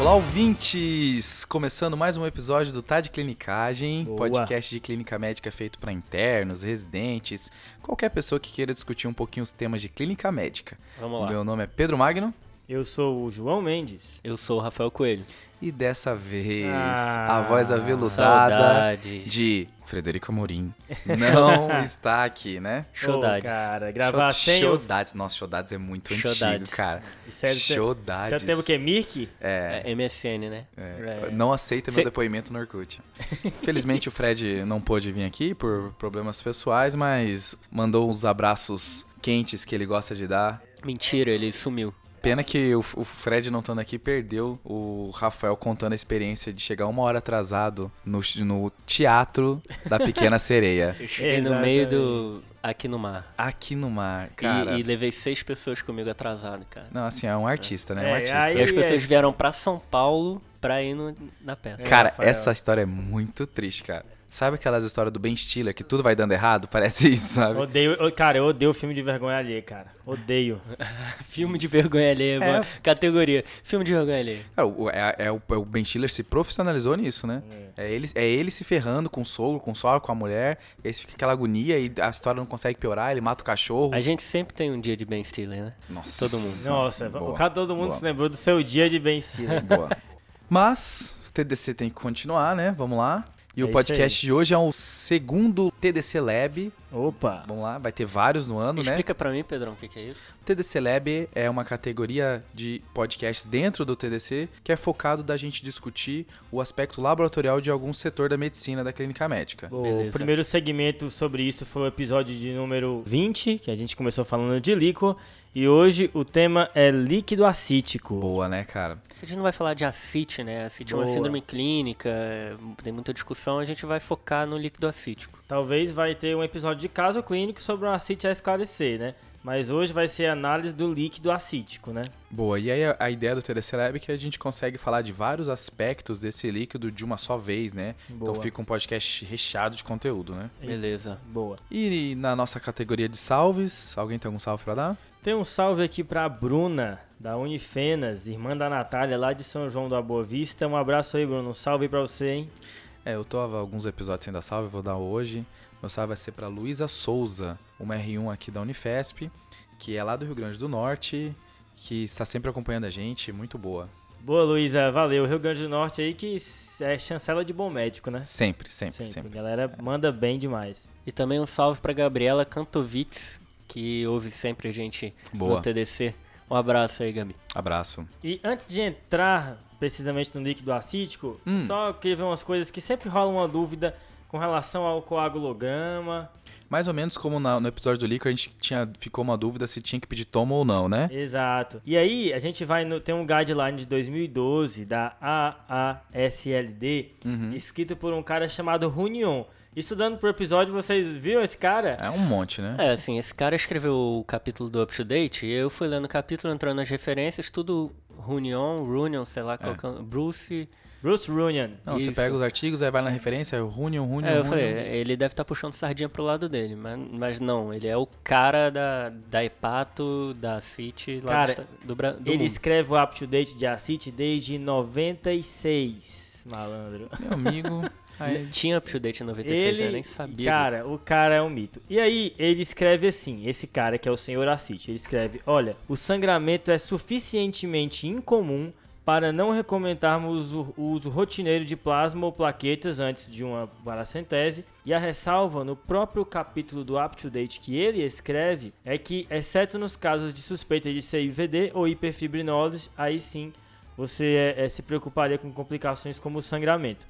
Olá, ouvintes! Começando mais um episódio do Tá de Clinicagem, Boa. podcast de clínica médica feito para internos, residentes, qualquer pessoa que queira discutir um pouquinho os temas de clínica médica. Vamos lá. Meu nome é Pedro Magno Eu sou o João Mendes. Eu sou o Rafael Coelho. e dessa vez Ah, a voz aveludada Saudades. de Frederico Amorim não está aqui, né? Saudades. Ô, cara, gravar Show- sem. Saudades. Nossa, Saudades é muito Saudades. antigo, cara. Isso é, Você Saudades. teve o quê? Mirk? É. É MSN, né? É, É. Não aceita meu Cê- depoimento no Orkut. Felizmente o Fred não pôde vir aqui por problemas pessoais, mas mandou uns abraços quentes que ele gosta de dar. Mentira, ele sumiu. Pena que o, o Fred não estando aqui perdeu o Rafael contando a experiência de chegar uma hora atrasado no, no teatro da Pequena Sereia. Eu cheguei no meio do. Aqui no mar. Aqui no mar, E- cara. E, levei seis pessoas comigo atrasado, cara. Não, assim, é um artista, né? É um É, artista. aí- E as pessoas é. vieram pra São Paulo pra ir no- na peça. Cara, Rafael. essa história é muito triste, cara. Sabe aquelas histórias do Ben Stiller que tudo vai dando errado? Parece isso, sabe? Odeio, cara, eu odeio filme de vergonha alheia, cara. Odeio. Filme de vergonha alheia. boa Categoria. Filme de vergonha alheia. Cara, o, é, é o, é o Ben Stiller se profissionalizou nisso, né? É. ele, é ele se ferrando com o sogro, com o sogra, com a mulher. E aí fica aquela agonia e a história não consegue piorar, ele mata o cachorro. A gente sempre tem um dia de Ben Stiller, né? Nossa. todo mundo. Nossa, Boa, o cara todo mundo boa. se lembrou do seu dia de Ben Stiller. Boa. Mas, o TDC tem que continuar, né? Vamos lá. E É o podcast de hoje é o segundo TDC Lab. Opa. Vamos lá, vai ter vários no ano, né? Explica pra mim, Pedrão, o que, que é isso? O TDC Lab é uma categoria de podcasts dentro do TDC que é focado da gente discutir o aspecto laboratorial de algum setor da medicina da clínica médica. O Beleza. primeiro segmento sobre isso foi o episódio de número 20, que a gente começou falando de líquor. E hoje o tema é líquido acítico. Boa, né, cara? A gente não vai falar de acite, né? Acite é uma síndrome clínica, tem muita discussão, a gente vai focar no líquido acítico. Talvez vai ter um episódio de caso clínico sobre o acite a esclarecer, né? Mas hoje vai ser a análise do líquido acítico, né? Boa, e aí a, a ideia do Lab é que a gente consegue falar de vários aspectos desse líquido de uma só vez, né? Boa. Então fica um podcast recheado de conteúdo, né? Beleza. Boa. E na nossa categoria de salves, alguém tem algum salve pra dar? Tem um salve aqui pra Bruna, da Unifenas, irmã da Natália, lá de São João da Boa Vista. Um abraço aí, Bruno. Um salve aí pra você, hein? É, eu tô há alguns episódios sem dar salve, vou dar hoje. Meu salve vai ser pra Luísa Souza, uma R1 aqui da Unifesp, que é lá do Rio Grande do Norte, que está sempre acompanhando a gente, muito boa. Boa, Luísa. Valeu. Rio Grande do Norte aí que é chancela de bom médico, né? Sempre, sempre, Sempre. sempre. A galera manda bem demais. E também um salve pra Gabriela Kantovitz, que ouve sempre a gente Boa. no TDC. Um abraço aí, Gabi. Abraço. E antes de entrar precisamente no líquido acítico, Hum. só queria ver umas coisas que sempre rola uma dúvida com relação ao coagulograma. Mais ou menos como na- no episódio do líquido, a gente tinha, ficou uma dúvida se tinha que pedir tomo ou não, né? Exato. E aí, a gente vai no, tem um guideline de 2012 da AASLD, Uhum. escrito por um cara chamado Runion. Estudando pro episódio, vocês viram esse cara? É um monte, né? É, assim, esse cara escreveu o capítulo do Up to Date e eu fui lendo o capítulo, entrando nas referências, tudo Runion, Runion, sei lá, qual que é o- Bruce. Bruce Runion. Não, você Isso. pega os artigos, aí vai na referência, Runion, Runion, É, eu Runion. falei, ele deve estar puxando sardinha pro lado dele, mas, mas não, ele é o cara da, da Hepato, da City, lá Cara, do, do, do Ele mundo. escreve o up-to-date de Acite desde 96, malandro. Meu amigo. Aí, Tinha Up to Date em 96, né? Ele, Eu nem sabia cara, disso. o cara é um mito. E aí, ele escreve assim, esse cara que é o senhor Acite, ele escreve, olha, o sangramento é suficientemente incomum para não recomendarmos o uso rotineiro de plasma ou plaquetas antes de uma paracentese. E a ressalva no próprio capítulo do Up to Date que ele escreve é que, exceto nos casos de suspeita de CIVD ou hiperfibrinose, aí sim você eh, se preocuparia com complicações como o sangramento.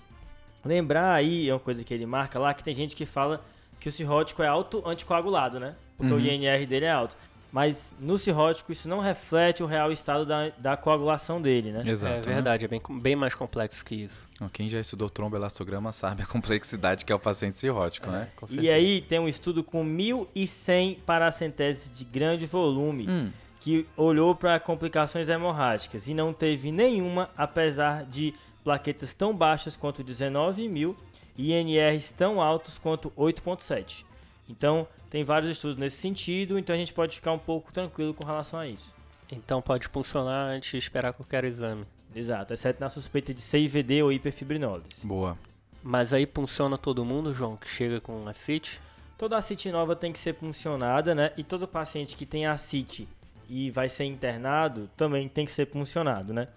Lembrar aí, é uma coisa que ele marca lá, que tem gente que fala que o cirrótico é alto anticoagulado, né? Porque o Uhum. INR dele é alto. Mas no cirrótico isso não reflete o real estado da, da coagulação dele, né? Exato. é né? verdade, é bem, bem mais complexo que isso. Quem já estudou tromboelastograma sabe a complexidade que é o paciente cirrótico, né? Com E aí tem um estudo com 1.100 paracenteses de grande volume Hum, que olhou para complicações hemorrágicas e não teve nenhuma, apesar de plaquetas tão baixas quanto 19 mil e INRs tão altos quanto 8.7. Então, tem vários estudos nesse sentido, então a gente pode ficar um pouco tranquilo com relação a isso. Então pode funcionar antes de esperar qualquer exame. Exato, exceto na suspeita de CIVD ou hiperfibrinose. Boa. Mas aí funciona todo mundo, João, que chega com acite? Toda acite nova tem que ser puncionada, né? E todo paciente que tem acite e vai ser internado também tem que ser puncionado, né?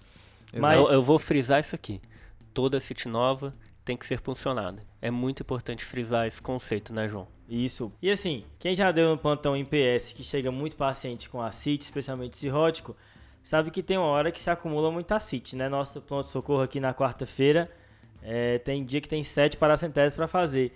Mas eu, eu vou frisar isso aqui. Toda acite nova tem que ser puncionada. É muito importante frisar esse conceito, né, João? Isso. E assim, quem já deu no plantão em PS que chega muito paciente com acite, especialmente cirrótico, sabe que tem uma hora que se acumula muita acite, né? Nosso pronto-socorro aqui na quarta-feira é, tem dia que tem sete paracenteses para fazer.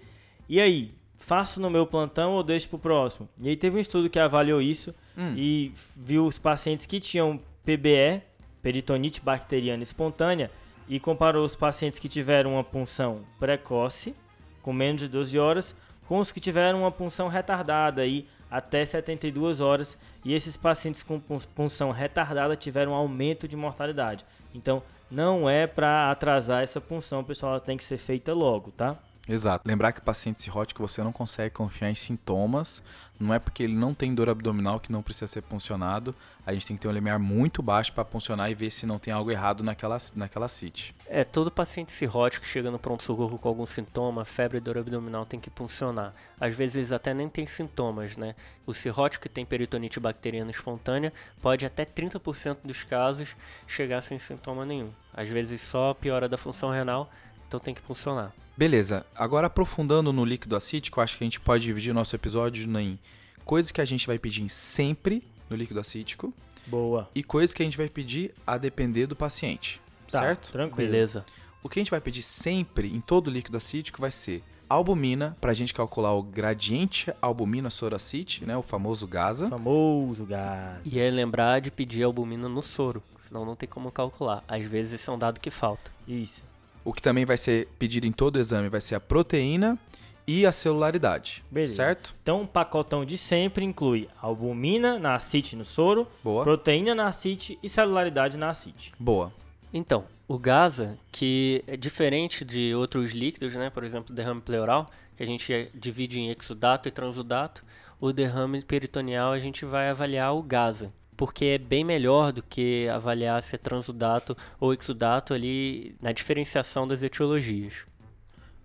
E aí, faço no meu plantão ou deixo pro próximo? E aí teve um estudo que avaliou isso hum. e viu os pacientes que tinham PBE, peritonite bacteriana espontânea, e comparou os pacientes que tiveram uma punção precoce, com menos de 12 horas, com os que tiveram uma punção retardada aí até 72 horas, e esses pacientes com punção retardada tiveram um aumento de mortalidade. Então, não é para atrasar essa punção, pessoal, ela tem que ser feita logo, tá? Exato. Lembrar que paciente cirrótico você não consegue confiar em sintomas. Não é porque ele não tem dor abdominal que não precisa ser puncionado. A gente tem que ter um limiar muito baixo para puncionar e ver se não tem algo errado naquela, naquela CIT. É, todo paciente cirrótico que chega no pronto-socorro com algum sintoma, febre, dor abdominal, tem que puncionar. Às vezes eles até nem têm sintomas, né? O cirrótico que tem peritonite bacteriana espontânea pode até 30% dos casos chegar sem sintoma nenhum. Às vezes só piora da função renal, então tem que puncionar. Beleza, agora aprofundando no líquido acítico, acho que a gente pode dividir o nosso episódio em coisas que a gente vai pedir sempre no líquido acítico. Boa. E coisas que a gente vai pedir a depender do paciente. Tá, certo? Tranquilo. Beleza. O que a gente vai pedir sempre em todo líquido acítico vai ser albumina, para a gente calcular o gradiente albumina soracite, né, o famoso GASA. Famoso GASA. E é lembrar de pedir albumina no soro, senão não tem como calcular. Às vezes esse é um dado que falta. Isso. O que também vai ser pedido em todo o exame vai ser a proteína e a celularidade. Beleza. Certo? Então, o pacotão de sempre inclui albumina na acite no soro, Boa. proteína na acite e celularidade na acite. Boa. Então, o GASA, que é diferente de outros líquidos, né, por exemplo, derrame pleural, que a gente divide em exudato e transudato, o derrame peritoneal a gente vai avaliar o GASA, porque é bem melhor do que avaliar se é transudato ou exudato ali na diferenciação das etiologias.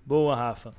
Boa, Rafa.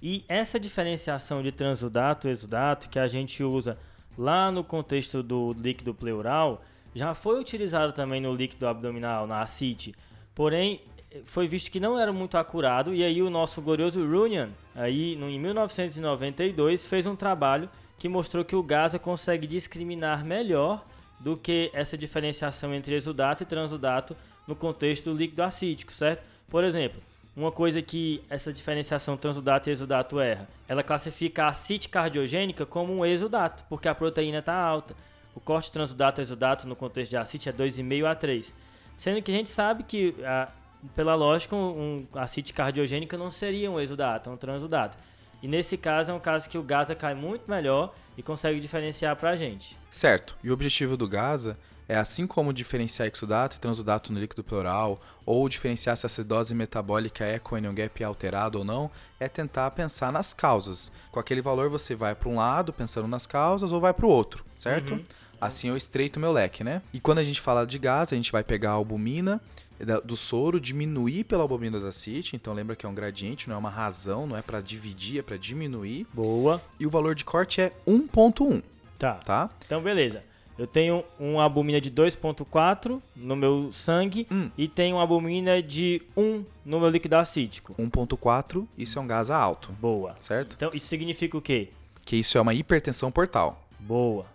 E essa diferenciação de transudato e exudato que a gente usa lá no contexto do líquido pleural já foi utilizado também no líquido abdominal, na ACIT. Porém, foi visto que não era muito acurado e aí o nosso glorioso Runyan, aí em 1992, fez um trabalho que mostrou que o GASA consegue discriminar melhor do que essa diferenciação entre exudato e transudato no contexto do líquido acítico, certo? Por exemplo, uma coisa que essa diferenciação transudato e exudato erra, ela classifica a acite cardiogênica como um exudato, porque a proteína está alta. O corte transudato exudato no contexto de acite é 2,5 a 3. Sendo que a gente sabe que, a, pela lógica, um acite cardiogênica não seria um exudato, é um transudato. E nesse caso é um caso que o GASA cai muito melhor e consegue diferenciar para a gente. Certo. E o objetivo do GASA é assim como diferenciar exudato e transudato no líquido pleural, ou diferenciar se a acidose metabólica é com anion gap alterado ou não, é tentar pensar nas causas. Com aquele valor você vai para um lado pensando nas causas ou vai para o outro, certo? Uhum. Assim eu estreito meu leque, né? E quando a gente fala de gás, a gente vai pegar a albumina do soro, diminuir pela albumina da CIT, então lembra que é um gradiente, não é uma razão, não é para dividir, é para diminuir. Boa. E o valor de corte é 1.1. Tá. Tá? Então beleza. Eu tenho uma albumina de 2.4 no meu sangue hum. e tenho uma albumina de 1 no meu líquido acítico. 1.4, isso é um gás alto. Boa. Certo? Então isso significa o quê? Que isso é uma hipertensão portal. Boa.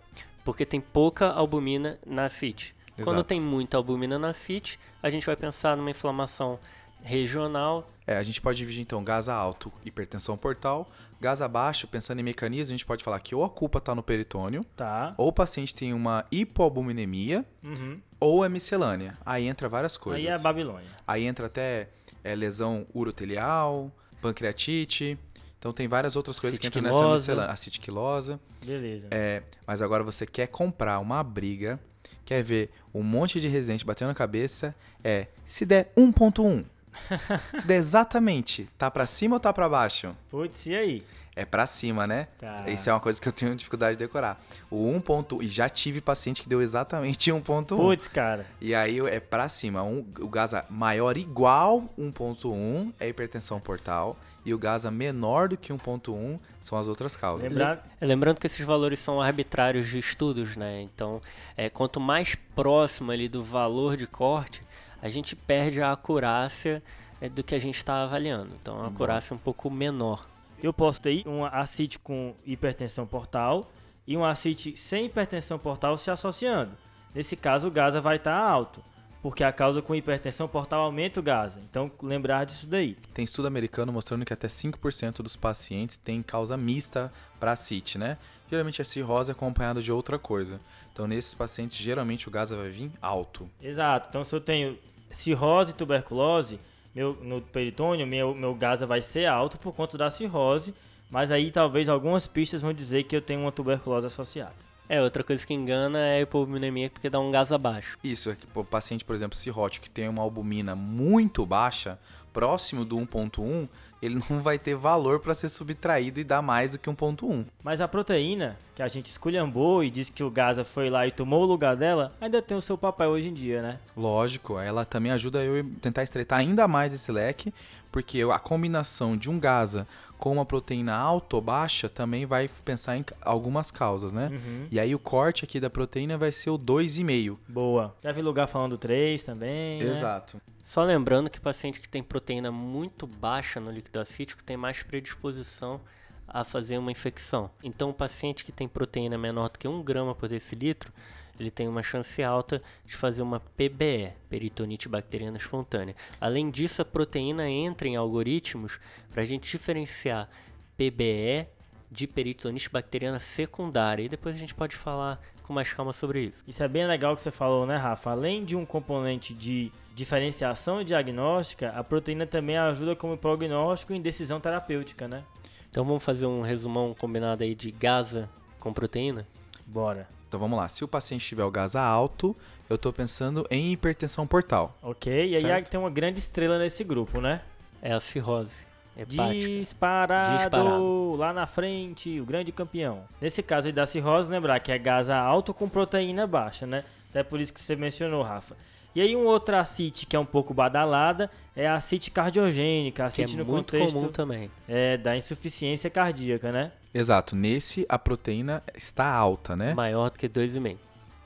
Porque tem pouca albumina na CIT. Quando tem muita albumina na CIT, a gente vai pensar numa inflamação regional. É, a gente pode dividir então gás alto, hipertensão portal, gás abaixo, pensando em mecanismo, a gente pode falar que ou a culpa está no peritônio, tá. ou o paciente tem uma hipoalbuminemia, uhum. ou é miscelânea. Aí entra várias coisas. Aí é a Babilônia. Aí entra até é, lesão urotelial, pancreatite, então tem várias outras coisas que entram nessa miscelânea. Acitiquilosa. Beleza. É, mas agora você quer comprar uma briga, quer ver um monte de residente batendo na cabeça, é se der 1.1. se der exatamente, tá para cima ou tá para baixo? Putz, e aí? É pra cima, né? Tá. Isso é uma coisa que eu tenho dificuldade de decorar. O 1 ponto... E já tive paciente que deu exatamente 1.1. Putz, cara. E aí é pra cima. Um, o GASA maior igual 1.1 é hipertensão portal. E o GASA menor do que 1.1 são as outras causas. Lembrar, Lembrando que esses valores são arbitrários de estudos, né? Então, é, quanto mais próximo ali do valor de corte, a gente perde a acurácia é, do que a gente está avaliando. Então, a acurácia é um pouco menor. Eu posso ter um acite com hipertensão portal e um acite sem hipertensão portal se associando. Nesse caso, o GASA vai estar alto, porque a causa com hipertensão portal aumenta o GASA. Então, lembrar disso daí. Tem estudo americano mostrando que até 5% dos pacientes têm causa mista para CIT, né? Geralmente é cirrose acompanhado de outra coisa. Então, nesses pacientes, geralmente o GASA vai vir alto. Exato. Então, se eu tenho cirrose e tuberculose meu, no peritônio, meu, meu GASA vai ser alto por conta da cirrose, mas aí talvez algumas pistas vão dizer que eu tenho uma tuberculose associada. É, outra coisa que engana é a hipovolemia porque dá um gás abaixo. Isso, é que o paciente, por exemplo, cirrótico, que tem uma albumina muito baixa, próximo do 1.1, ele não vai ter valor para ser subtraído e dar mais do que 1.1. Mas a proteína, que a gente esculhambou e disse que o GASA foi lá e tomou o lugar dela, ainda tem o seu papel hoje em dia, né? Lógico, ela também ajuda eu a tentar estreitar ainda mais esse leque, porque a combinação de um GASA com uma proteína alta ou baixa também vai pensar em algumas causas, né? Uhum. E aí o corte aqui da proteína vai ser o 2,5. Boa. Já vi lugar falando 3 também, né? Só lembrando que paciente que tem proteína muito baixa no líquido acítico tem mais predisposição a fazer uma infecção. Então, o paciente que tem proteína menor do que 1 grama por decilitro, ele tem uma chance alta de fazer uma PBE, peritonite bacteriana espontânea. Além disso, a proteína entra em algoritmos para a gente diferenciar PBE de peritonite bacteriana secundária. E depois a gente pode falar com mais calma sobre isso. Isso é bem legal que você falou, né, Rafa? Além de um componente de diferenciação e diagnóstica, a proteína também ajuda como prognóstico em decisão terapêutica, né? Então vamos fazer um resumão combinado aí de GASA com proteína? Bora. Então vamos lá. Se o paciente tiver o GASA alto, eu estou pensando em hipertensão portal. Ok? E aí Certo. tem uma grande estrela nesse grupo, né? É a cirrose hepática. Disparado, Disparado. lá na frente, o grande campeão. Nesse caso aí da cirrose, lembrar que é gasa alto com proteína baixa, né? Até por isso que você mencionou, Rafa. E aí um outro acite que é um pouco badalada é a acite cardiogênica, que é acite no muito contexto comum também. é, da insuficiência cardíaca, né? Exato. Nesse, a proteína está alta, né? Maior do que 2,5.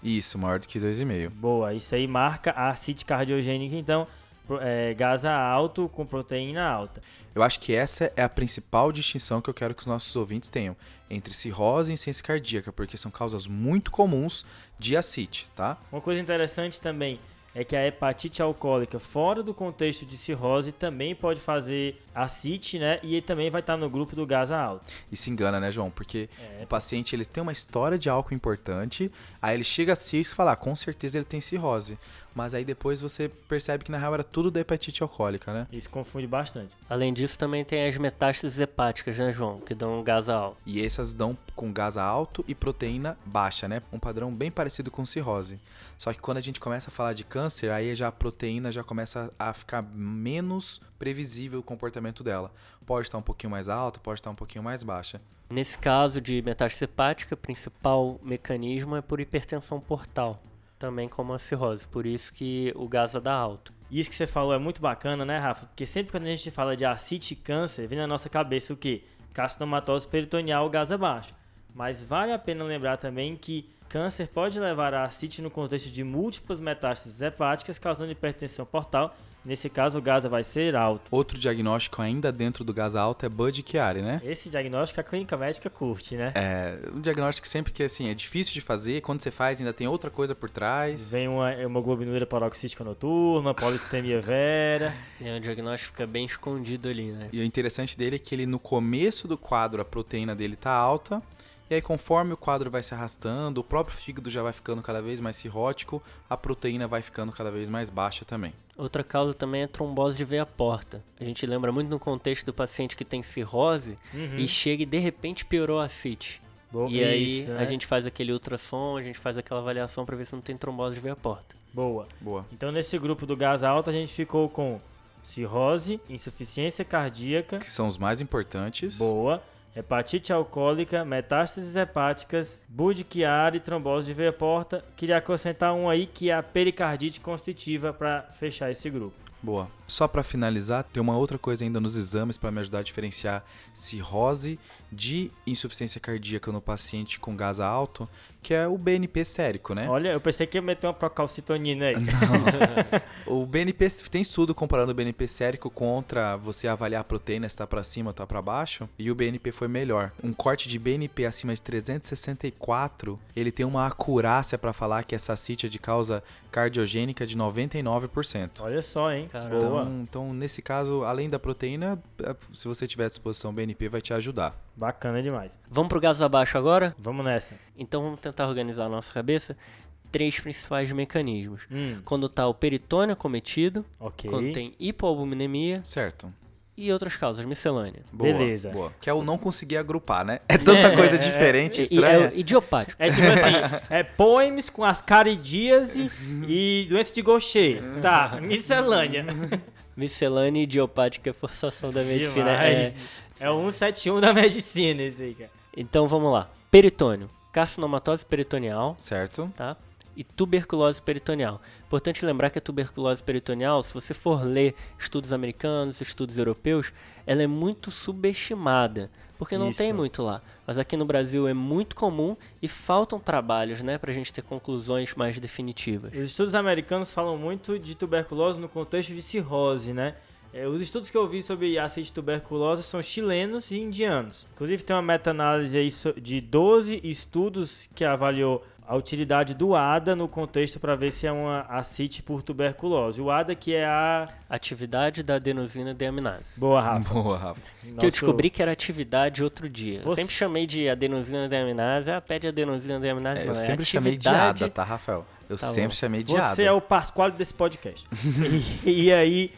Isso, maior do que 2,5. Boa, isso aí marca a acite cardiogênica, então, é, gasa alto com proteína alta. Eu acho que essa é a principal distinção que eu quero que os nossos ouvintes tenham entre cirrose e insuficiência cardíaca, porque são causas muito comuns de acite, tá? Uma coisa interessante também é que a hepatite alcoólica fora do contexto de cirrose também pode fazer acite, né? E também vai estar no grupo do gasa alto. E se engana, né, João? Porque É. o paciente ele tem uma história de álcool importante, aí ele chega a CIS e fala, ah, com certeza ele tem cirrose. Mas aí depois você percebe que na real era tudo da hepatite alcoólica, né? Isso confunde bastante. Além disso, também tem as metástases hepáticas, né, João? Que dão gás alto. E essas dão com gás alto e proteína baixa, né? Um padrão bem parecido com cirrose. Só que quando a gente começa a falar de câncer, aí já a proteína já começa a ficar menos previsível o comportamento dela. Pode estar um pouquinho mais alta, pode estar um pouquinho mais baixa. Nesse caso de metástase hepática, o principal mecanismo é por hipertensão portal, também como a cirrose. Por isso que o gás dá alto. Isso que você falou é muito bacana, né, Rafa? Porque sempre quando a gente fala de acite e câncer, vem na nossa cabeça o quê? Carcinomatose peritoneal, gasa baixo. Mas vale a pena lembrar também que câncer pode levar a acite no contexto de múltiplas metástases hepáticas, causando hipertensão portal. Nesse caso, o gasa vai ser alto. Outro diagnóstico ainda dentro do gás alto é Bud Chiari, né? Esse diagnóstico a clínica médica curte, né? É um diagnóstico sempre que assim, é difícil de fazer, quando você faz ainda tem outra coisa por trás. Vem uma hemoglobinúria paroxística noturna, polistemia vera. E o diagnóstico fica bem escondido ali, né? E o interessante dele é que ele no começo do quadro a proteína dele tá alta, e aí conforme o quadro vai se arrastando, o próprio fígado já vai ficando cada vez mais cirrótico, a proteína vai ficando cada vez mais baixa também. Outra causa também é trombose de veia porta. A gente lembra muito no contexto do paciente que tem cirrose Uhum. e chega e de repente piorou a CIT. Bo- E aí Isso, a né? gente faz aquele ultrassom, a gente faz aquela avaliação para ver se não tem trombose de veia porta. Boa. Boa. Então, nesse grupo do gás alto, a gente ficou com cirrose, insuficiência cardíaca, Que são os mais importantes. boa, hepatite alcoólica, metástases hepáticas, burdiquiara e trombose de veia porta. Queria acrescentar um aí que é a pericardite constitutiva para fechar esse grupo. Boa. Só para finalizar, tem uma outra coisa ainda nos exames para me ajudar a diferenciar cirrose de insuficiência cardíaca no paciente com gás alto, que é o BNP sérico, né? Olha, eu pensei que ia meter uma procalcitonina aí. Não. o BNP tem estudo comparando o BNP sérico contra você avaliar a proteína se está para cima ou está para baixo, e o BNP foi melhor. Um corte de BNP acima de 364, ele tem uma acurácia para falar que essa CIT é de causa cardiogênica de 99%. Olha só, hein? Então, então, nesse caso, além da proteína, é, se você tiver à disposição, o BNP vai te ajudar. Bacana demais. Vamos pro gás abaixo agora? Vamos nessa. Então vamos tentar organizar a nossa cabeça. Três principais mecanismos. Hum, Quando tá o peritônio acometido, ok. quando tem hipoalbuminemia Certo. e outras causas, miscelânea. Boa, Beleza. Boa. Que é o não conseguir agrupar, né? É tanta coisa diferente, E, e estranha. é idiopático. É tipo assim, é poems com ascaridíase e doença de Gaucher. Tá, miscelânea. Miscelânea idiopática é forçação da medicina. É. É o 171 da medicina esse aí, cara. então vamos lá. Peritônio. Carcinomatose peritoneal, Certo? tá? E tuberculose peritoneal. Importante lembrar que a tuberculose peritoneal, se você for ler estudos americanos, estudos europeus, ela é muito subestimada, porque não Isso. tem muito lá. Mas aqui no Brasil é muito comum e faltam trabalhos, né, pra gente ter conclusões mais definitivas. Os estudos americanos falam muito de tuberculose no contexto de cirrose, né? É, os estudos que eu vi sobre ácido de tuberculose são chilenos e indianos. Inclusive tem uma meta-análise de 12 estudos que avaliou a utilidade do ADA no contexto para ver se é uma acite por tuberculose. O ADA que é a... Atividade da adenosina deaminase. Boa, Rafa. Boa, Rafa. Que eu Nosso- descobri que era atividade outro dia. Eu Você- sempre chamei de adenosina deaminase. Ah, pede adenosina deaminase. É, não, eu é sempre chamei de atividade- ADA, tá, Rafael? Eu Tá sempre bom. chamei de Você ADA. é o Pasquale desse podcast. e, e aí,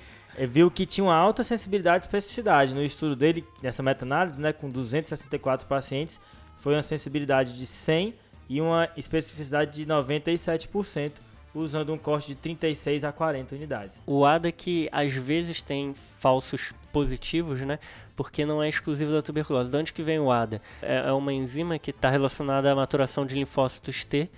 viu que tinha uma alta sensibilidade e especificidade. No estudo dele, nessa meta-análise, né, com 264 pacientes, foi uma sensibilidade de 100 e uma especificidade de 97%, usando um corte de 36 a 40 unidades. O ADA que às vezes tem falsos positivos, né? Porque não é exclusivo da tuberculose. De onde que vem o ADA? É é uma enzima que está relacionada à maturação de linfócitos T.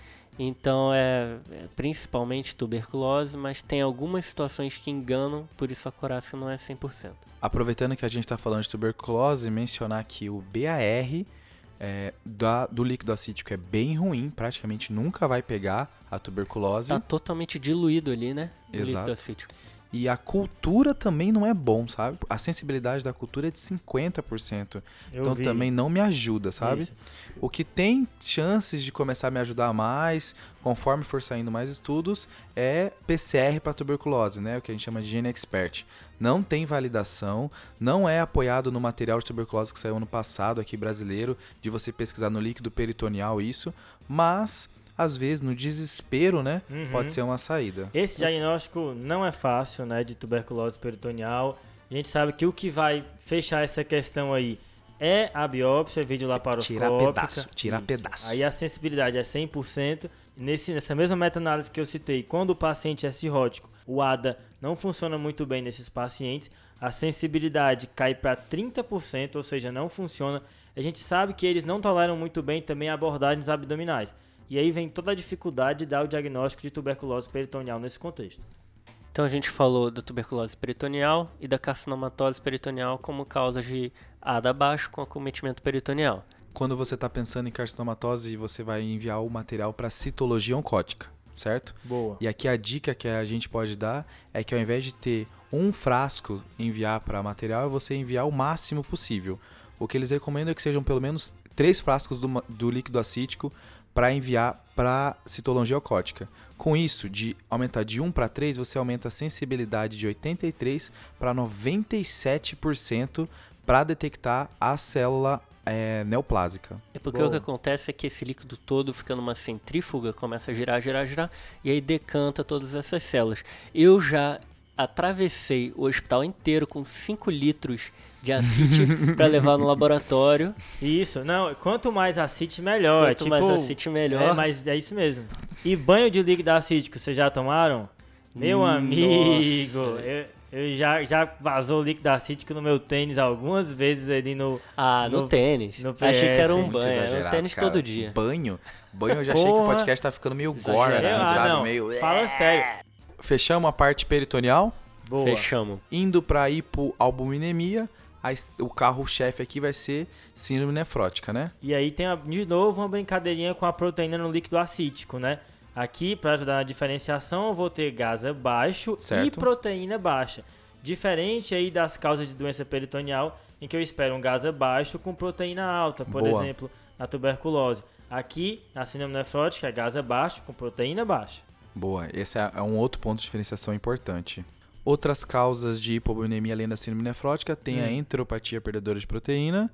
Então é, é principalmente tuberculose, mas tem algumas situações que enganam, por isso a corácia não é 100%. Aproveitando que a gente está falando de tuberculose, mencionar que o BAR é, da- do líquido acítico é bem ruim, praticamente nunca vai pegar a tuberculose. Tá totalmente diluído ali, né? O Exato. líquido acítico. E a cultura também não é bom, sabe? A sensibilidade da cultura é de 50%. Eu então vi também não me ajuda, sabe? isso. O que tem chances de começar a me ajudar mais, conforme for saindo mais estudos, é PCR para tuberculose, né? O que a gente chama de Gene Expert. Não tem validação, não é apoiado no material de tuberculose que saiu ano passado aqui brasileiro, de você pesquisar no líquido peritoneal isso, mas às vezes no desespero, né, Uhum. pode ser uma saída. Esse diagnóstico não é fácil, né, de tuberculose peritoneal. A gente sabe que o que vai fechar essa questão aí é a biópsia, vídeo laparoscópica. Tirar pedaço, tirar Isso. pedaço. Aí a sensibilidade é 100%. Nesse, nessa mesma meta-análise que eu citei, quando o paciente é cirrótico, o ADA não funciona muito bem nesses pacientes. A sensibilidade cai para 30%, ou seja, não funciona. A gente sabe que eles não toleram muito bem também abordagens abdominais. E aí vem toda a dificuldade de dar o diagnóstico de tuberculose peritoneal nesse contexto. Então a gente falou da tuberculose peritoneal e da carcinomatose peritoneal como causas de ADA baixo com acometimento peritoneal. Quando você está pensando em carcinomatose, você vai enviar o material para citologia oncótica, certo? Boa. E aqui a dica que a gente pode dar é que ao invés de ter um frasco enviar para material, é você enviar o máximo possível. O que eles recomendam é que sejam pelo menos três frascos do, do líquido acítico para enviar para citologia ocótica. Com isso, de aumentar de 1 para 3, você aumenta a sensibilidade de 83 para 97% para detectar a célula é, neoplásica. É porque Boa. o que acontece é que esse líquido todo fica numa centrífuga, começa a girar, girar, girar, e aí decanta todas essas células. Eu já atravessei o hospital inteiro com 5 litros de acite para levar no laboratório. Isso, não, quanto mais acite, melhor. Quanto tipo, mais acite, melhor. É, mas é isso mesmo. E banho de líquido acítico, vocês já tomaram? Meu Nossa. amigo, eu, Eu já, já vazou o líquido acítico no meu tênis algumas vezes ali no. Ah, no, No- tênis. no Achei que era um Muito banho. Era um tênis cara. todo dia. Banho? Banho eu já achei que o Porra. podcast tá ficando meio gore, assim, ah, sabe? não. Meio... Fala sério. Fechamos a parte peritoneal, Boa. Fechamos. indo pra hipoalbuminemia, a o carro-chefe aqui vai ser síndrome nefrótica, né? E aí tem a- de novo uma brincadeirinha com a proteína no líquido acítico, né? Aqui, para ajudar na diferenciação, eu vou ter gasa baixo e Certo. proteína baixa. Diferente aí das causas de doença peritoneal, em que eu espero um gasa baixo com proteína alta, por Boa. exemplo, na tuberculose. Aqui, na síndrome nefrótica, é gasa baixo com proteína baixa. Boa, esse é é um outro ponto de diferenciação importante. Outras causas de hipobuminemia além da síndrome nefrótica tem a Hum. enteropatia perdedora de proteína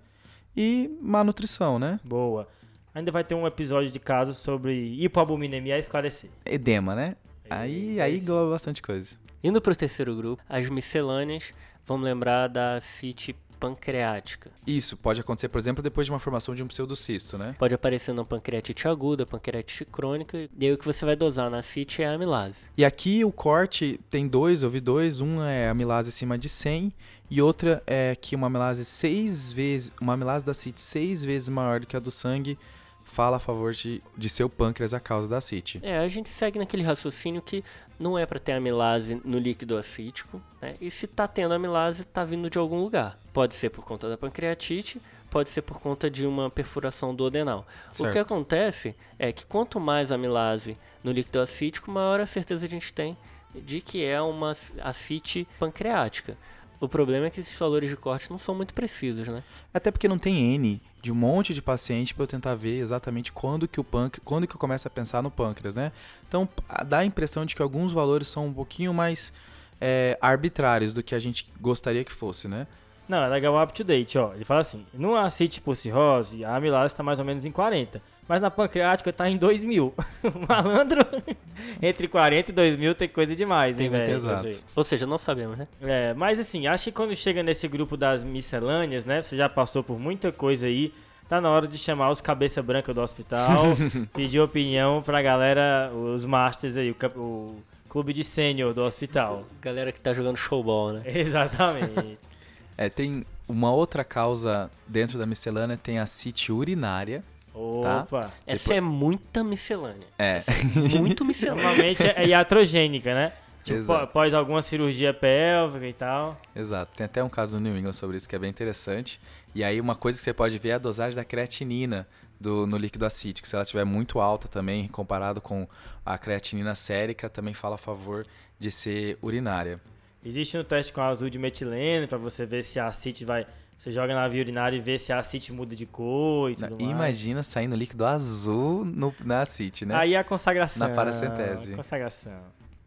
e má nutrição, né? Boa. Ainda vai ter um episódio de casos sobre hipoalbuminemia a esclarecer. Edema, né? Aí, aí Esse. engloba bastante coisa. Indo pro terceiro grupo, as miscelâneas, vamos lembrar da cite pancreática. Isso pode acontecer, por exemplo, depois de uma formação de um pseudocisto, né? Pode aparecer na pancreatite aguda, pancreatite crônica, e aí o que você vai dosar na cite é a amilase. E aqui o corte tem dois, vi dois. Um é amilase acima de 100 e outra é que uma amilase seis vezes, uma amilase da CIT seis vezes maior do que a do sangue fala a favor de, de seu pâncreas a causa da CIT. É, a gente segue naquele raciocínio que não é para ter amilase no líquido acítico, né? E se tá tendo amilase, tá vindo de algum lugar. Pode ser por conta da pancreatite, pode ser por conta de uma perfuração do adenal. O que Certo. acontece é que quanto mais amilase no líquido acítico, maior a certeza a gente tem de que é uma acite pancreática. O problema é que esses valores de corte não são muito precisos, né? Até porque não tem N de um monte de paciente para eu tentar ver exatamente quando que o pâncreas, quando que eu começo a pensar no pâncreas, né? Então dá a impressão de que alguns valores são um pouquinho mais é, arbitrários do que a gente gostaria que fosse, né? Não, é legal o up to date, ó. Ele fala assim: no acite por cirrose, a amilase está mais ou menos em 40. Mas na pancreática tá em 2 mil. Malandro, entre 40 e 2 mil tem coisa demais, hein, Tem muito velho? exato. Ou seja, não sabemos, né? É, mas assim, acho que quando chega nesse grupo das miscelâneas, né? Você já passou por muita coisa aí. Tá na hora de chamar os cabeça branca do hospital, pedir opinião pra galera, os masters aí, o, o clube de sênior do hospital. Galera que tá jogando showball, né? Exatamente. É, tem uma outra causa dentro da miscelânea, tem a CIT urinária. Tá. Opa. Essa é muita miscelânea. É. Muito miscelânea. Normalmente é iatrogênica, né? Tipo, Exato. após alguma cirurgia pélvica e tal. Exato. Tem até um caso no New England sobre isso que é bem interessante. E aí uma coisa que você pode ver é a dosagem da creatinina do, no líquido acítico. Se ela estiver muito alta também, comparado com a creatinina sérica, também fala a favor de ser urinária. Existe um teste com azul de metileno pra você ver se a acite vai. Você joga na via urinária e vê se a acite muda de cor e tudo mais. Imagina saindo líquido azul no, na CIT, né? Aí a consagração. Na paracentese. Consagração.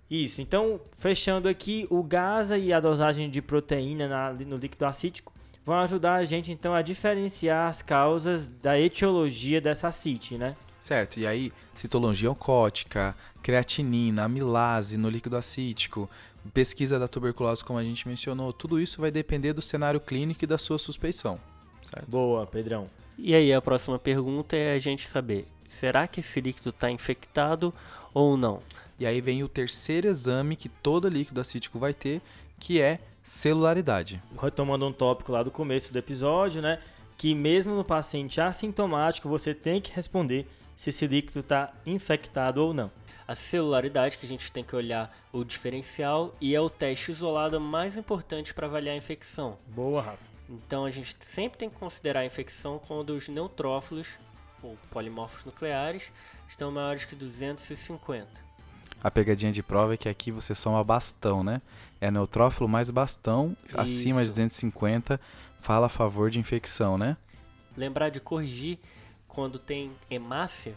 Isso, então, fechando aqui, o gasa e a dosagem de proteína na- no líquido acítico vão ajudar a gente, então, a diferenciar as causas da etiologia dessa acite, né? Certo, e aí citologia oncótica, creatinina, amilase no líquido acítico, pesquisa da tuberculose como a gente mencionou, tudo isso vai depender do cenário clínico e da sua suspeição. Certo? Boa, Pedrão. E aí a próxima pergunta é a gente saber, será que esse líquido está infectado ou não? E aí vem o terceiro exame que todo líquido acítico vai ter, que é celularidade. retomando um tópico lá do começo do episódio, né? Que mesmo no paciente assintomático, você tem que responder se esse líquido está infectado ou não. A celularidade que a gente tem que olhar o diferencial e é o teste isolado mais importante para avaliar a infecção. Boa, Rafa. Então a gente sempre tem que considerar a infecção quando os neutrófilos, ou polimorfos nucleares, estão maiores que 250. A pegadinha de prova é que aqui você soma bastão, né? É neutrófilo mais bastão, acima de Isso. 250, fala a favor de infecção, né? Lembrar de corrigir quando tem hemácia,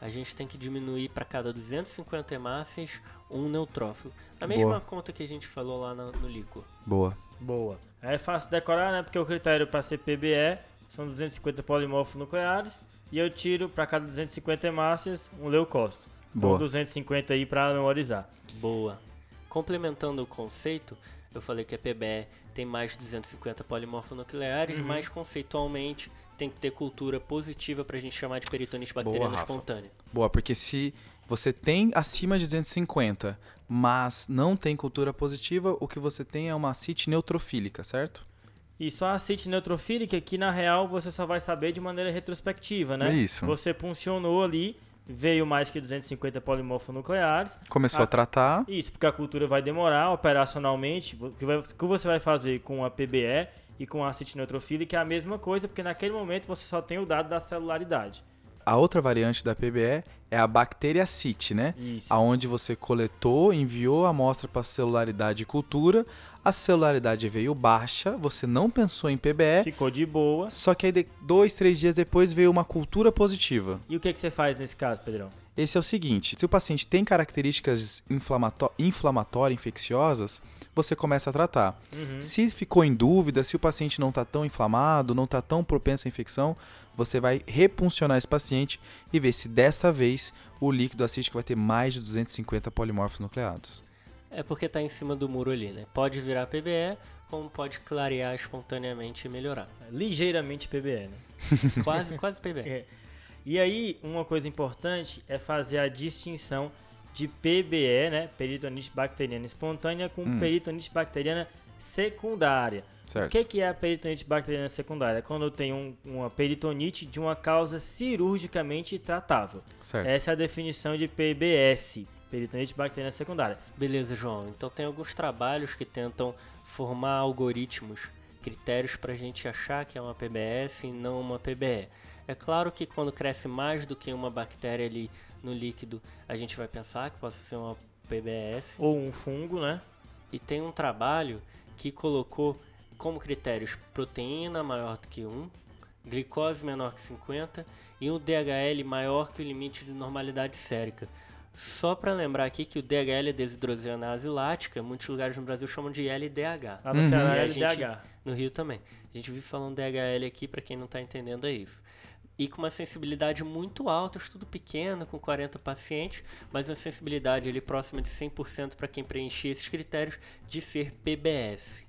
a gente tem que diminuir para cada 250 hemácias um neutrófilo. A mesma Boa. conta que a gente falou lá no, no líquor. Boa. Boa. É fácil decorar, né? Porque o critério para ser PBE são 250 polimorfos nucleares e eu tiro para cada 250 hemácias um leucócito. Então Boa. 250 aí para memorizar. Boa. Complementando o conceito, eu falei que a PBE tem mais de 250 polimorfonucleares, Uhum. mas conceitualmente tem que ter cultura positiva pra gente chamar de peritonite bacteriana Boa, espontânea. Boa, porque se você tem acima de 250, mas não tem cultura positiva, o que você tem é uma ascite neutrofílica, certo? E só a ascite neutrofílica que na real você só vai saber de maneira retrospectiva, né? Isso. Você funcionou ali, veio mais que 250 polimorfonucleares. Começou Ah. a tratar, Isso, porque a cultura vai demorar operacionalmente. O que, vai- o que você vai fazer com a PBE e com a ascite neutrofílica é a mesma coisa, porque naquele momento você só tem o dado da celularidade. a outra variante da PBE é a bacteriacite, né? Isso. Aonde você coletou, enviou a amostra para celularidade e cultura, a celularidade veio baixa, você não pensou em PBE, Ficou de boa. só que aí dois, três dias depois veio uma cultura positiva. E o que, que você faz nesse caso, Pedrão? Esse é o seguinte: se o paciente tem características inflamatórias, infecciosas, você começa a tratar. Uhum. Se ficou em dúvida, se o paciente não está tão inflamado, não está tão propenso à infecção, você vai repuncionar esse paciente e ver se dessa vez o líquido acítico vai ter mais de 250 polimorfos nucleados. É porque tá em cima do muro ali, né? Pode virar PBE, como pode clarear espontaneamente e melhorar. Ligeiramente PBE, né? Quase, quase PBE. É. E aí, uma coisa importante é fazer a distinção de PBE, né? Peritonite bacteriana espontânea, com Hum. peritonite bacteriana secundária. Certo? O que, que é a peritonite bacteriana secundária? É quando eu tenho um- uma peritonite de uma causa cirurgicamente tratável. Certo. Essa é a definição de PBS, peritonite bacteriana secundária. Beleza, João. Então tem alguns trabalhos que tentam formar algoritmos, critérios para a gente achar que é uma PBS e não uma PBE. É claro que quando cresce mais do que uma bactéria ali no líquido, a gente vai pensar que possa ser uma PBS. Ou um fungo, né? E tem um trabalho que colocou como critérios proteína maior do que 1, glicose menor que 50 e um DHL maior que o limite de normalidade sérica. Só para lembrar aqui que o DHL é desidrogenase lática, muitos lugares no Brasil chamam de LDH. Lá no Uhum. Ceará é LDH. No Rio também. A gente vive falando DHL aqui, para quem não está entendendo é isso. E com uma sensibilidade muito alta, estudo pequeno, com 40 pacientes, mas uma sensibilidade ali próxima de 100% para quem preencher esses critérios de ser PBS.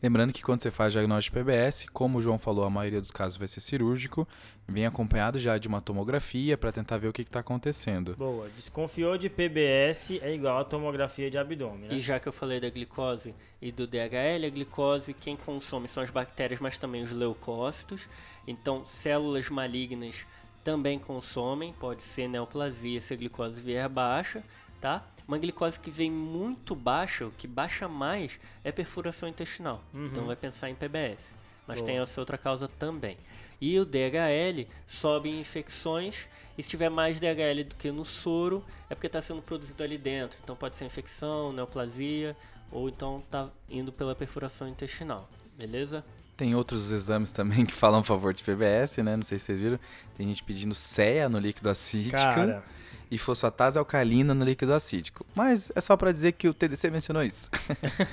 Lembrando que quando você faz diagnóstico de PBS, como o João falou, a maioria dos casos vai ser cirúrgico, vem acompanhado já de uma tomografia para tentar ver o que está acontecendo. Boa. Desconfiou de PBS é igual a tomografia de abdômen, né? E já que eu falei da glicose e do DHL, a glicose quem consome são as bactérias, mas também os leucócitos. Então, células malignas também consomem, pode ser neoplasia se a glicose vier baixa, tá? Uma glicose que vem muito baixa, o que baixa mais é perfuração intestinal. Uhum. Então vai pensar em PBS. Mas Boa. tem essa outra causa também. E o DHL sobe em infecções. E se tiver mais DHL do que no soro, é porque está sendo produzido ali dentro. Então pode ser infecção, neoplasia, ou então está indo pela perfuração intestinal. Beleza? Tem outros exames também que falam a favor de PBS, né? Não sei se vocês viram. Tem gente pedindo CEA no líquido acítico Cara, e fosfatase alcalina no líquido acítico. Mas é só para dizer que o TDC mencionou isso.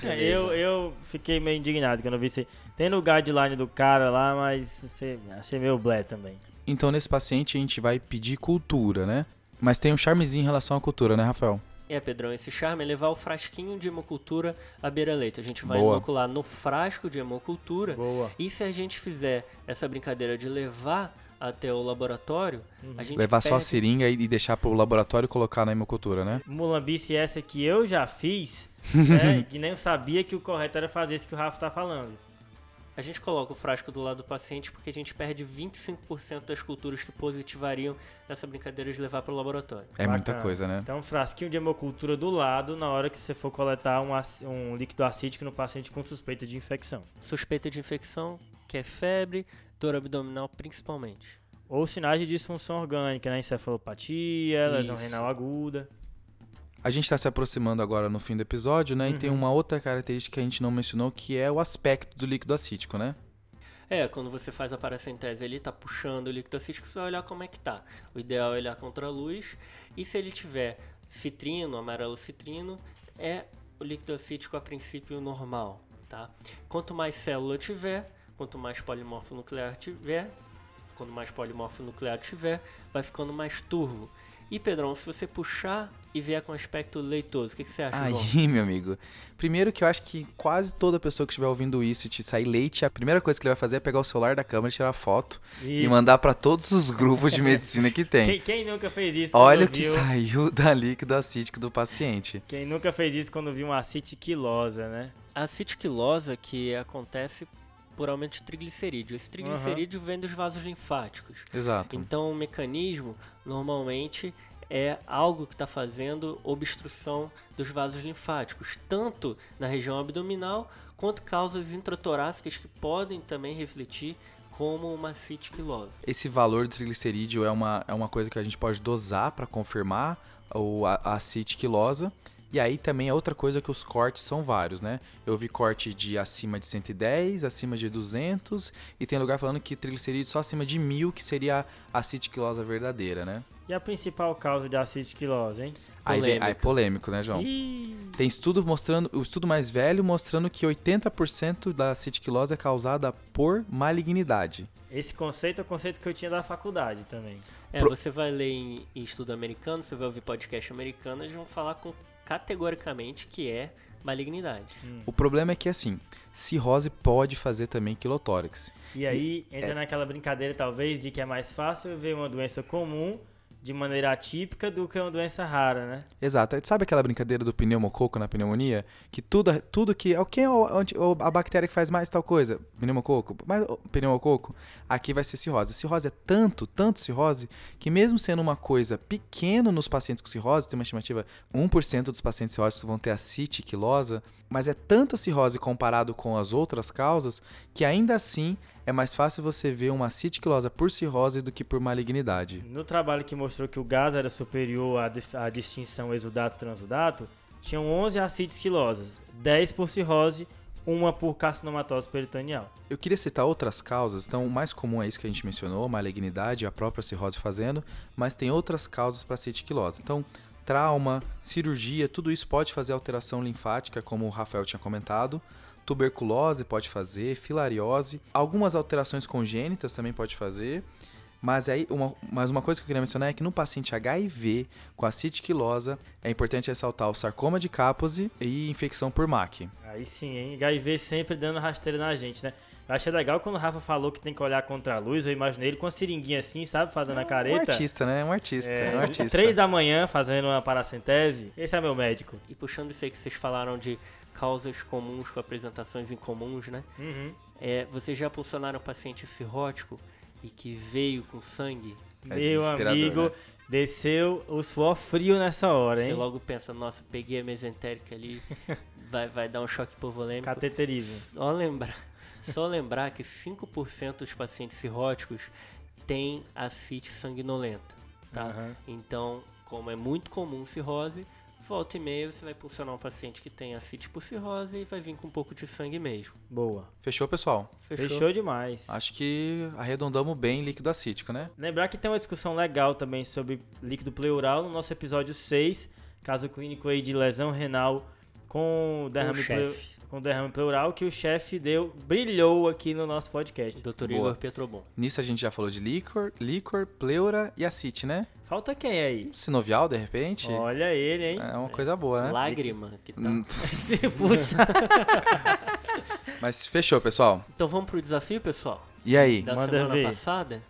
É, eu, eu fiquei meio indignado quando eu vi isso. Tem no guideline do cara lá, mas você, achei meio blé também. Então, nesse paciente, a gente vai pedir cultura, né? Mas tem um charmezinho em relação à cultura, né, Rafael? É, Pedrão, esse charme é levar o frasquinho de hemocultura à beira-leito. A gente vai Boa. inocular no frasco de hemocultura. Boa. E se a gente fizer essa brincadeira de levar até o laboratório, a gente Levar só a seringa e e deixar pro laboratório colocar na hemocultura, né? Mulambice essa que eu já fiz, né, que nem eu sabia que o correto era fazer isso que o Rafa tá falando. A gente coloca o frasco do lado do paciente porque a gente perde 25% das culturas que positivariam nessa brincadeira de levar para o laboratório. É muita Bacana. coisa, né? Então, um frasquinho de hemocultura do lado na hora que você for coletar um, um líquido acítico no paciente com suspeita de infecção. Suspeita de infecção, que é febre, dor abdominal principalmente. Ou sinais de disfunção orgânica, né? Encefalopatia, lesão Isso. renal aguda. A gente está se aproximando agora no fim do episódio, né? E tem Uhum. uma outra característica que a gente não mencionou, que é o aspecto do líquido acítico, né? É, quando você faz a paracentese ali, tá puxando o líquido acítico, você vai olhar como é que tá. O ideal é olhar contra a luz. E se ele tiver citrino, amarelo citrino, é o líquido acítico a princípio normal, tá? Quanto mais célula tiver, quanto mais polimorfo nuclear tiver, quanto mais polimorfo nuclear tiver, vai ficando mais turvo. E Pedrão, se você puxar e vier com aspecto leitoso, o que, que você acha? Aí, meu amigo. Primeiro que eu acho que quase toda pessoa que estiver ouvindo isso e te sair leite, a primeira coisa que ele vai fazer é pegar o celular da câmera, tirar foto e Isso. mandar pra todos os grupos de medicina que tem. Quem, quem nunca fez isso Olha quando o que viu... saiu da líquido acítico do paciente. Quem nunca fez isso quando viu uma acitiquilosa, né? A acetilquilose que acontece por aumento de triglicerídeo. Esse triglicerídeo vem dos vasos linfáticos. Exato. Então, o mecanismo normalmente é algo que está fazendo obstrução dos vasos linfáticos, tanto na região abdominal quanto causas intratorácicas que podem também refletir como uma citiquilose. Esse valor do triglicerídeo é uma, é uma coisa que a gente pode dosar para confirmar a, a acitiquilosa. E aí também é outra coisa que os cortes são vários, né? Eu vi corte de acima de 110, acima de 200, e tem lugar falando que triglicerídeo só acima de 1000 que seria a acitiquilosa verdadeira, né? E a principal causa de acitiquilose, hein? Aí, vem- aí é Polêmica. polêmico, né, João? Ih, Tem estudo mostrando, o estudo mais velho mostrando que 80% da acitiquilose é causada por malignidade. esse conceito é o conceito que eu tinha da faculdade também. É, Pro- você vai ler em, em estudo americano, você vai ouvir podcast americano, eles vão falar com, categoricamente que é malignidade. O problema é que assim, cirrose pode fazer também quilotórax. E aí entra naquela brincadeira, talvez, de que é mais fácil ver uma doença comum de maneira atípica do que uma doença rara, né? Exato. Sabe aquela brincadeira do pneumococo na pneumonia? Que tudo, tudo que. Quem é o- a bactéria que faz mais tal coisa? Pneumococo? Mas pneumococo, aqui vai ser cirrose. Cirrose é tanto, tanto cirrose, que mesmo sendo uma coisa pequena nos pacientes com cirrose, tem uma estimativa 1% dos pacientes cirróticos vão ter a citiquilosa, mas é tanta cirrose comparado com as outras causas, que ainda assim é mais fácil você ver uma citiquilosa por cirrose do que por malignidade. No trabalho que mostrou que o gás era superior à, à distinção exudato-transudato, tinham 11 acites quilosas, 10 por cirrose, uma por carcinomatose peritoneal. Eu queria citar outras causas, então o mais comum é isso que a gente mencionou, malignidade, a própria cirrose fazendo, mas tem outras causas para citiquilose. Então, trauma, cirurgia, tudo isso pode fazer alteração linfática, como o Rafael tinha comentado. Tuberculose pode fazer, filariose, algumas alterações congênitas também pode fazer. Mas aí, uma, mas uma coisa que eu queria mencionar é que no paciente HIV com a citiquilosa, é importante ressaltar o sarcoma de Kaposi e infecção por MAC. Aí sim, hein? HIV sempre dando rasteira na gente, né? Eu achei legal quando o Rafa falou que tem que olhar contra a luz, eu imaginei ele com a seringuinha assim, sabe? Fazendo a Um careta. artista, né? Um artista, É, um artista. três da manhã fazendo uma paracentese. Esse é meu médico. E puxando isso aí que vocês falaram de causas comuns com apresentações incomuns, né? Uhum. É, vocês já pulsionaram um paciente cirrótico e que veio com sangue? É meu amigo, né? desceu o suor frio nessa hora, Você hein? logo pensa, nossa, peguei a mesentérica ali, vai, vai dar um choque hipovolêmico. Cateterismo. Só lembrar, só lembrar que 5% dos pacientes cirróticos têm acite sanguinolenta, tá? Aham. Então, como é muito comum cirrose, volta e meia você vai pulsionar um paciente que tem acite por cirrose e vai vir com um pouco de sangue mesmo. Boa. Fechou, pessoal? Fechou? Fechou demais. Acho que arredondamos bem líquido acítico, né? Lembrar que tem uma discussão legal também sobre líquido pleural no nosso episódio 6, caso clínico aí de lesão renal com derrame, o pleu- chefe. Com derrame pleural que o chefe deu, brilhou aqui no nosso podcast. Dr. Boa. Igor Petrobon. Nisso a gente já falou de líquor, líquor, pleura e acite, né? Falta quem aí? Sinovial, de repente? Olha ele, hein? É uma coisa boa, né? Lágrima, que tá. Hum, Putz, Mas fechou, pessoal. Então vamos pro desafio, pessoal? E aí? Da Manda semana ver. passada.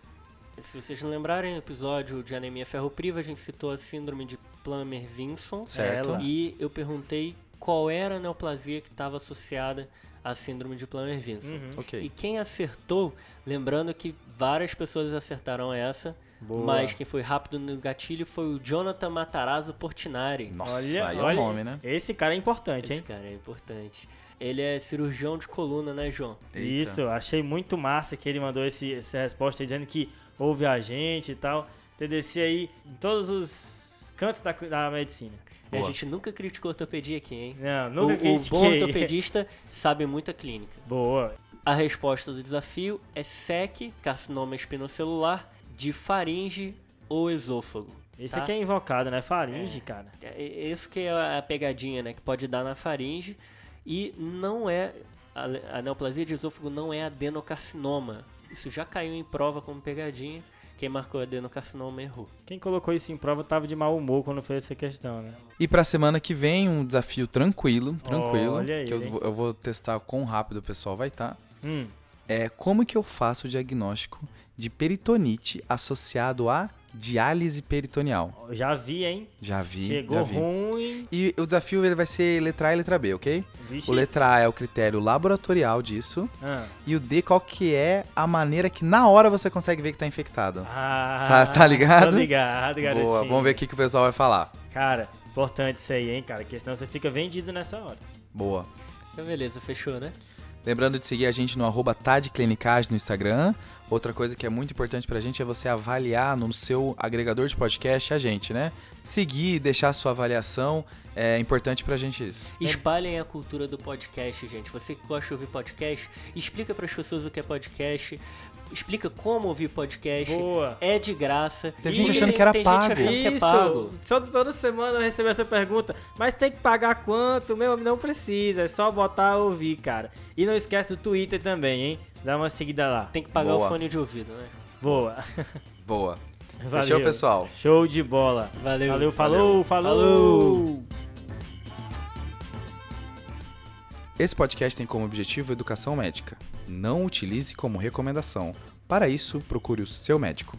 Se vocês não lembrarem, no episódio de anemia ferropriva, a gente citou a síndrome de Plummer-Vinson. Certo. Ela. E eu perguntei qual era a neoplasia que estava associada à síndrome de Plummer-Vinson. Uhum. E quem acertou, lembrando que várias pessoas acertaram essa, Boa. mas quem foi rápido no gatilho foi o Jonathan Matarazzo Portinari. Nossa, olha, aí é olha, o nome, né? Esse cara é importante, Esse hein? cara é importante. Ele é cirurgião de coluna, né, João? Eita. Isso, achei muito massa que ele mandou esse, essa resposta aí, dizendo que ouve a gente e tal. TDC aí em todos os cantos da, da medicina. E a Boa. gente nunca criticou ortopedia aqui, hein? Não, O, nunca o critiquei. bom ortopedista sabe muito a clínica. Boa. A resposta do desafio é SEC, carcinoma espinocelular, de faringe ou esôfago. Esse tá? aqui é invocado, né? Faringe, cara. É é isso que é a pegadinha, né? Que pode dar na faringe. E não é. A neoplasia de esôfago não é adenocarcinoma. Isso já caiu em prova como pegadinha. Quem marcou adenocarcinoma errou. Quem colocou isso em prova tava de mau humor quando fez essa questão, né? E pra semana que vem, um desafio tranquilo, tranquilo. Olha aí, que eu, eu vou testar quão rápido o pessoal vai estar. Hum, É como que eu faço o diagnóstico de peritonite associado a diálise peritoneal? já vi, hein? Já vi, Chegou já vi. ruim. E o desafio ele vai ser letra A e letra B, ok? Vixe. O letra A é o critério laboratorial disso. Ah. E o D, qual que é a maneira que na hora você consegue ver que tá infectado? Ah, Tá- tá ligado? Tô ligado, garotinho. Boa, vamos ver o que, que o pessoal vai falar. Cara, importante isso aí, hein, cara? Porque senão você fica vendido nessa hora. Boa. Então, beleza, fechou, né? Lembrando de seguir a gente no arroba tadclinicagem no Instagram. Outra coisa que é muito importante pra gente é você avaliar no seu agregador de podcast a gente, né? Seguir, deixar sua avaliação. É importante pra gente isso. Espalhem a cultura do podcast, gente. Você que gosta de ouvir podcast, explica para as pessoas o que é podcast, explica como ouvir podcast. Boa. É de graça. E gente achando que era tem pago. Gente achando que é Isso, pago. só toda semana eu recebo essa pergunta. Mas tem que pagar quanto? Meu, não precisa, é só botar ouvir, cara. E não esquece do Twitter também, hein? Dá uma seguida lá. Tem que pagar Boa. o fone de ouvido, né? Boa. Boa. Valeu. Fechou, pessoal? Show de bola. Valeu. Valeu, falou, falou. Falou. Esse podcast tem como objetivo educação médica. Não utilize como recomendação. Para isso, procure o seu médico.